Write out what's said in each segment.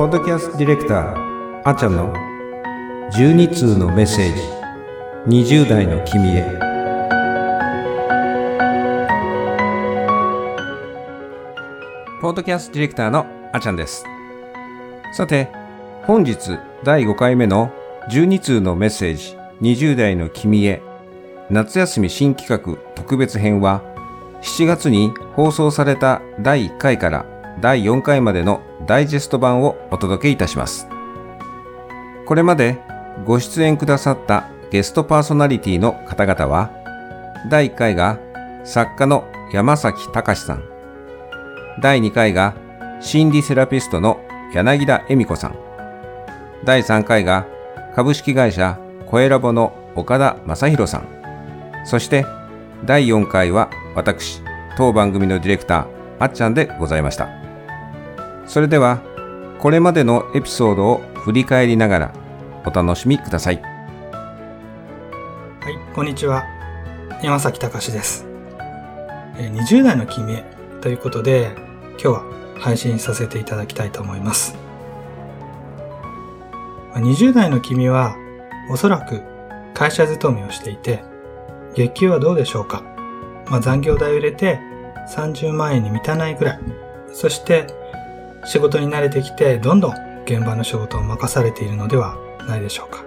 ポッドキャストディレクターあちゃんの12通のメッセージ20代の君へ。ポッドキャストディレクターのあちゃんです。さて本日第5回目の12通のメッセージ20代の君へ。夏休み新企画特別編は7月に放送された第1回から第4回までのダイジェスト版をお届けいたします。これまでご出演くださったゲストパーソナリティの方々は、第1回が作家の山崎隆さん、第2回が心理セラピストの柳田恵美子さん、第3回が株式会社コエラボの岡田正宏さん、そして第4回は私、当番組のディレクター、あっちゃんでございました。それでは、これまでのエピソードを振り返りながらお楽しみください。はい、こんにちは。山崎隆です。20代の君へということで、今日は配信させていただきたいと思います。20代の君はおそらく会社勤めをしていて、月給はどうでしょうかまあ、残業代を入れて30万円に満たないぐらい。そして仕事に慣れてきてどんどん現場の仕事を任されているのではないでしょうか。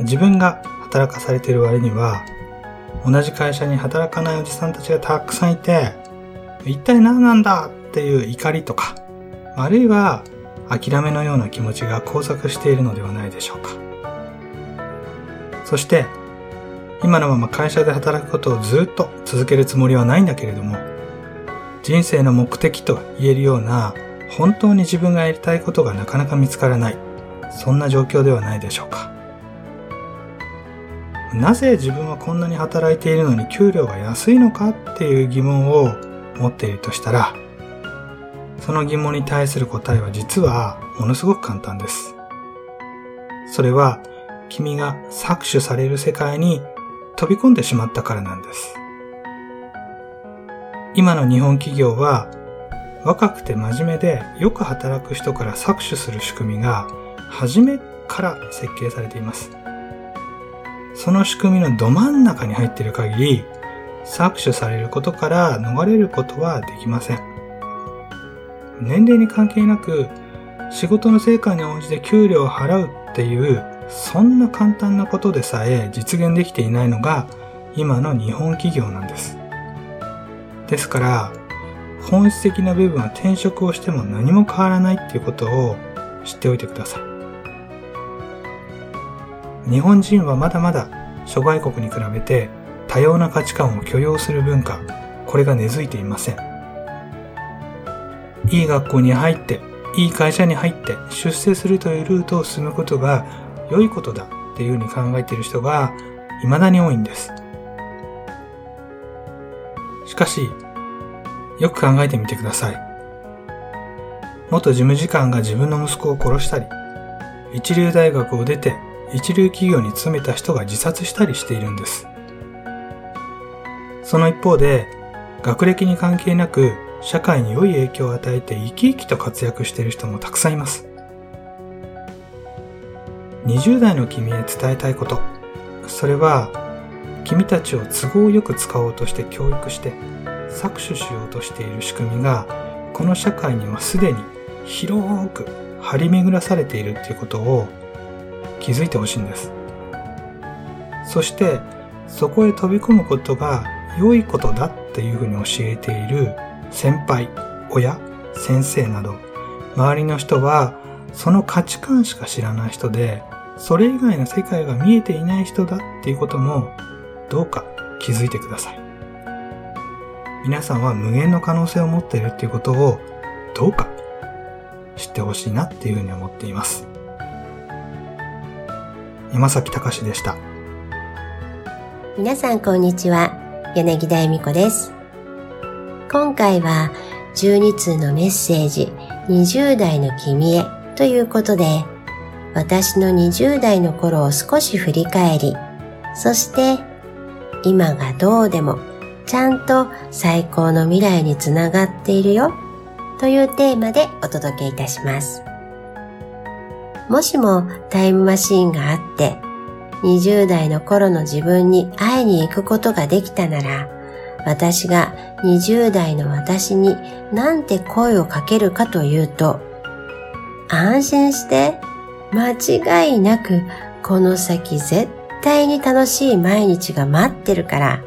自分が働かされている割には同じ会社に働かないおじさんたちがたくさんいて一体何なんだっていう怒りとかあるいは諦めのような気持ちが交錯しているのではないでしょうか。そして今のまま会社で働くことをずっと続けるつもりはないんだけれども、人生の目的と言えるような本当に自分がやりたいことがなかなか見つからない。そんな状況ではないでしょうか。なぜ自分はこんなに働いているのに給料が安いのかっていう疑問を持っているとしたら、その疑問に対する答えは実はものすごく簡単です。それは君が搾取される世界に飛び込んでしまったからなんです。今の日本企業は若くて真面目でよく働く人から搾取する仕組みが初めから設計されています。その仕組みのど真ん中に入っている限り搾取されることから逃れることはできません。年齢に関係なく仕事の成果に応じて給料を払うっていうそんな簡単なことでさえ実現できていないのが今の日本企業なんです。ですから、本質的な部分は転職をしても何も変わらないっていうことを知っておいてください。日本人はまだまだ諸外国に比べて多様な価値観を許容する文化、これが根付いていません。いい学校に入って、いい会社に入って出世するというルートを進むことが良いことだっていうふうに考えている人が未だに多いんです。しかし、よく考えてみてください。元事務次官が自分の息子を殺したり、一流大学を出て一流企業に勤めた人が自殺したりしているんです。その一方で、学歴に関係なく社会に良い影響を与えて生き生きと活躍している人もたくさんいます。20代の君へ伝えたいこと。それは、君たちを都合よく使おうとして教育して搾取しようとしている仕組みが、この社会にはすでに広く張り巡らされているっていうことを気づいてほしいんです。そして、そこへ飛び込むことが良いことだっていうふうに教えている先輩、親、先生など、周りの人はその価値観しか知らない人で、それ以外の世界が見えていない人だっていうこともどうか気づいてください。皆さんは無限の可能性を持っているっていうことをどうか知ってほしいなっていうふうに思っています。山崎隆でした。皆さんこんにちは。柳田恵美子です。今回は12通のメッセージ20代の君へということで私の20代の頃を少し振り返り、そして今がどうでもちゃんと最高の未来につながっているよというテーマでお届けいたします。もしもタイムマシーンがあって、20代の頃の自分に会いに行くことができたなら、私が20代の私になんて声をかけるかというと、安心して、間違いなくこの先絶対対に楽しい毎日が待ってるから、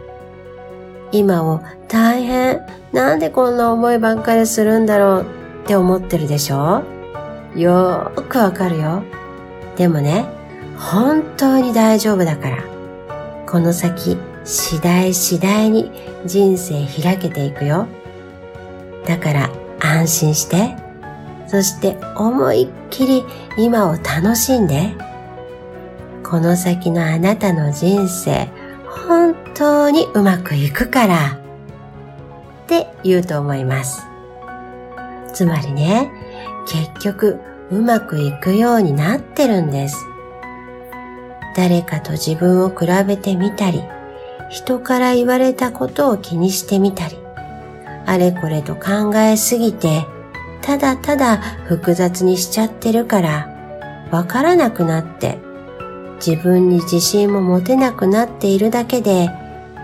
今を大変、なんでこんな思いばっかりするんだろうって思ってるでしょ？よーくわかるよ。でもね、本当に大丈夫だから。この先、次第次第に人生開けていくよ。だから安心して、そして思いっきり今を楽しんで。この先のあなたの人生、本当にうまくいくから。って言うと思います。つまりね、結局うまくいくようになってるんです。誰かと自分を比べてみたり、人から言われたことを気にしてみたり、あれこれと考えすぎて、ただただ複雑にしちゃってるから、わからなくなって、自分に自信も持てなくなっているだけで、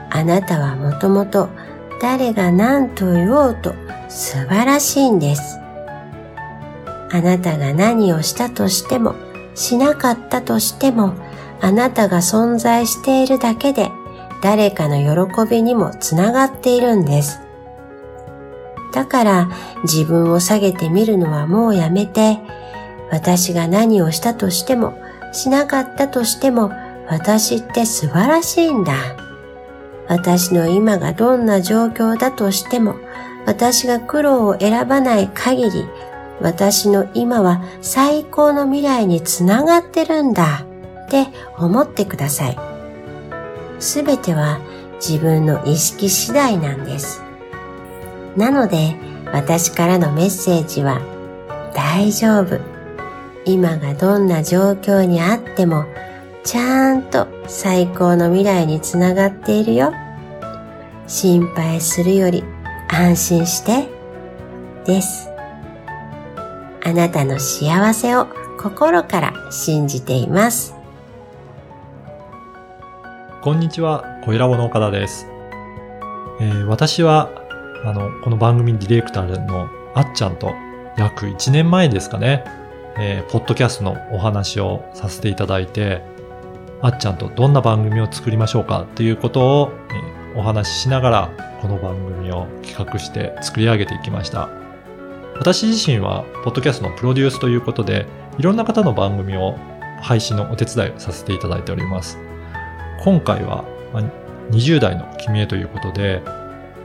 あなたはもともと誰が何と言おうと素晴らしいんです。あなたが何をしたとしても、しなかったとしても、あなたが存在しているだけで、誰かの喜びにもつながっているんです。だから自分を下げてみるのはもうやめて、私が何をしたとしても、しなかったとしても、私って素晴らしいんだ。私の今がどんな状況だとしても、私が苦労を選ばない限り、私の今は最高の未来につながってるんだって思ってください。すべては自分の意識次第なんです。なので私からのメッセージは大丈夫。今がどんな状況にあってもちゃんと最高の未来につながっているよ。心配するより安心してです。あなたの幸せを心から信じています。こんにちは、小ラボの岡田です。えー私は、あの、この番組ディレクターのあっちゃんと約1年前ですかね、えーポッドキャストのお話をさせていただいて、あっちゃんとどんな番組を作りましょうかということを、えーお話ししながら、この番組を企画して作り上げていきました。私自身は、ポッドキャストのプロデュースということで、いろんな方の番組を配信のお手伝いをさせていただいております。今回はま20代の君へということで、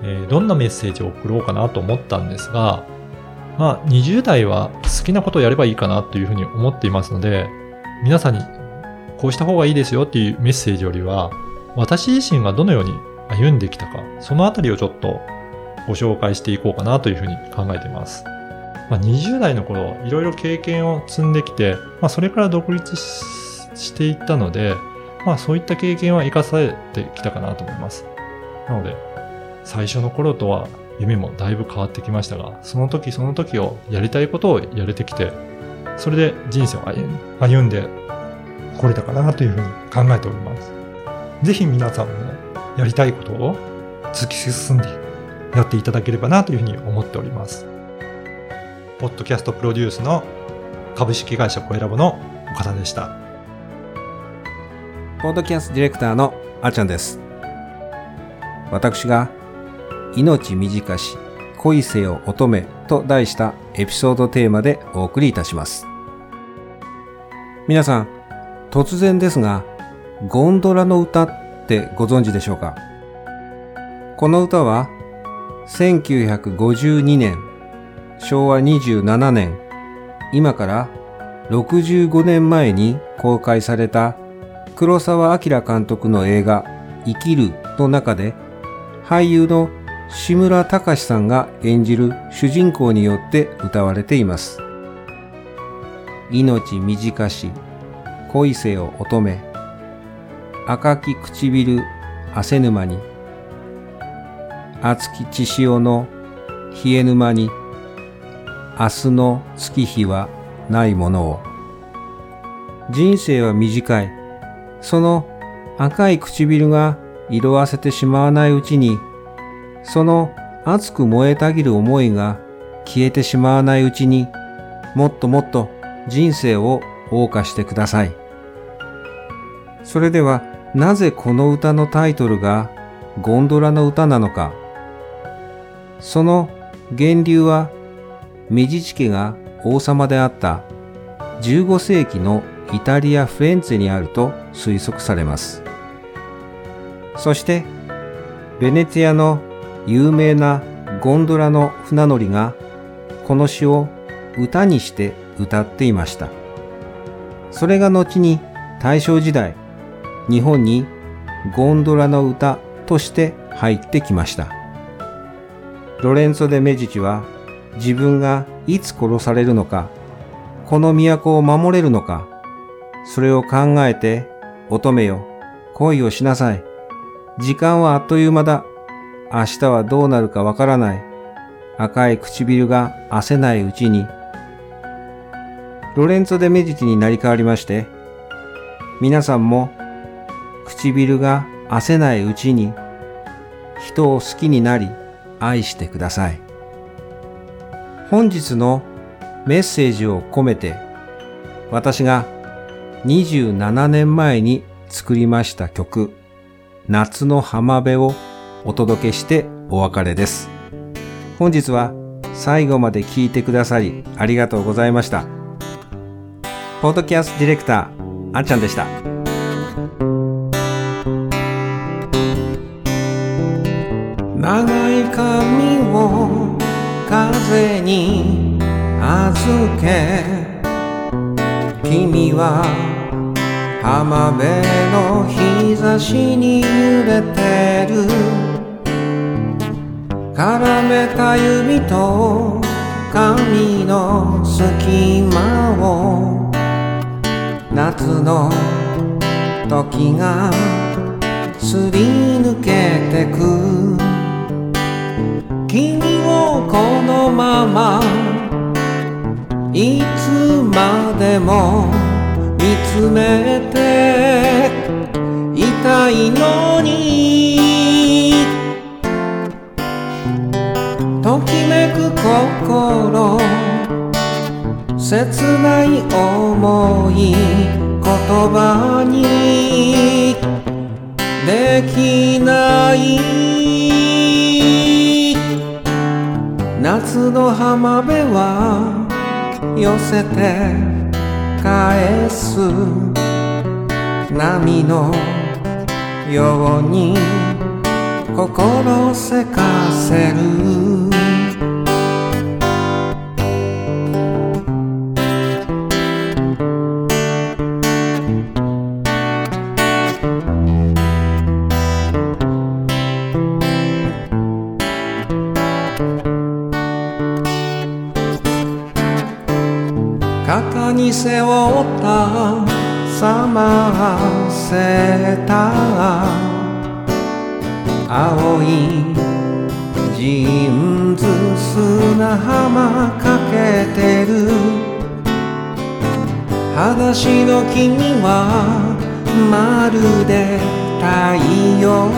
えどんなメッセージを送ろうかなと思ったんですが、まあ、20代は好きなことをやればいいかなというふうに思っていますので、皆さんにこうした方がいいですよっていうメッセージよりは、私自身がどのように歩んできたか、そのあたりをちょっとご紹介していこうかなというふうに考えています。まあ、20代の頃、いろいろ経験を積んできて、まあ、それから独立していったので、まあそういった経験は生かされてきたかなと思います。なので、最初の頃とは夢もだいぶ変わってきましたが、その時その時をやりたいことをやれてきて、それで人生を歩んでこれたかなというふうに考えております。ぜひ皆さんもやりたいことを突き進んでやっていただければなというふうに思っております。ポッドキャストプロデュースの株式会社コエラボの岡田でした。ポッドキャストディレクターのあちゃんです。私が命短し恋せよ乙女と題したエピソードテーマでお送りいたします。皆さん、突然ですが、ゴンドラの歌ってご存知でしょうか？この歌は1952年、昭和27年、今から65年前に公開された黒澤明監督の映画生きるの中で俳優の志村隆さんが演じる主人公によって歌われています。命短し恋せよ乙女赤き唇汗沼に熱き血潮の冷え沼に明日の月日はないものを。人生は短い。その赤い唇が色あせてしまわないうちに、その熱く燃えたぎる思いが消えてしまわないうちに、もっともっと人生を謳歌してください。それでは、なぜこの歌のタイトルがゴンドラの歌なのか。その源流は、メジチ家が王様であった15世紀のイタリア・フレンツェにあると推測されます。そして、ベネツィアの有名なゴンドラの船乗りがこの詩を歌にして歌っていました。それが後に大正時代、日本にゴンドラの歌として入ってきました。ロレンツォ・デ・メジチは自分がいつ殺されるのか、この都を守れるのか、それを考えて乙女よ、恋をしなさい。時間はあっという間だ。明日はどうなるかわからない。赤い唇が焦ないうちに、ロレンツォ・デ・メジチになり変わりまして、皆さんも唇が焦ないうちに人を好きになり愛してください。本日のメッセージを込めて私が27年前に作りました曲夏の浜辺をお届けしてお別れです。本日は最後まで聞いてくださりありがとうございました。ポッドキャストディレクター、あっちゃんでした。長い髪を風に預け君は浜辺の日差しに揺れてる絡めた指と髪の隙間を夏の時がすり抜けてく君をこのままいつまでも見つめて切ない思い言葉にできない夏の浜辺は寄せて返す波のように心せかせる肩に背負った冷ませた青いジーンズ砂浜かけてる裸足の君はまるで太陽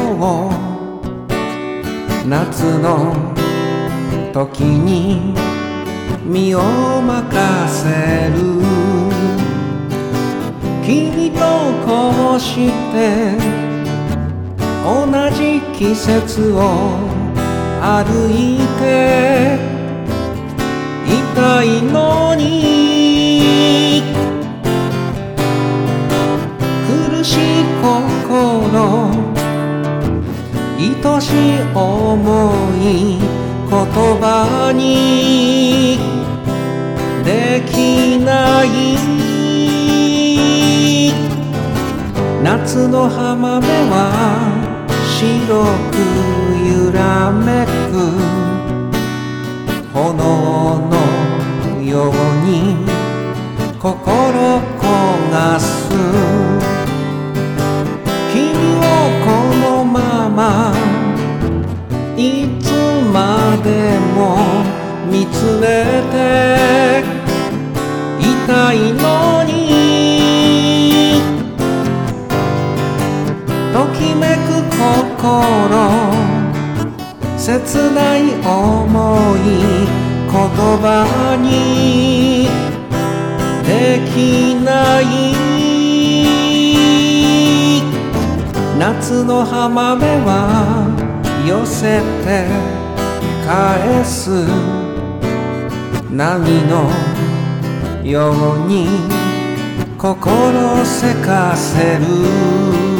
夏の時に身を任せる。君とこうして同じ季節を歩いていたいのに苦しい心愛しい思い言葉にできない夏の浜辺は白く揺らめく炎のように心焦がす君をこのままいつまでも見つめていたいのに。ときめく心切ない思い言葉にできない。夏の浜辺は寄せて返す。波のように心せかせる。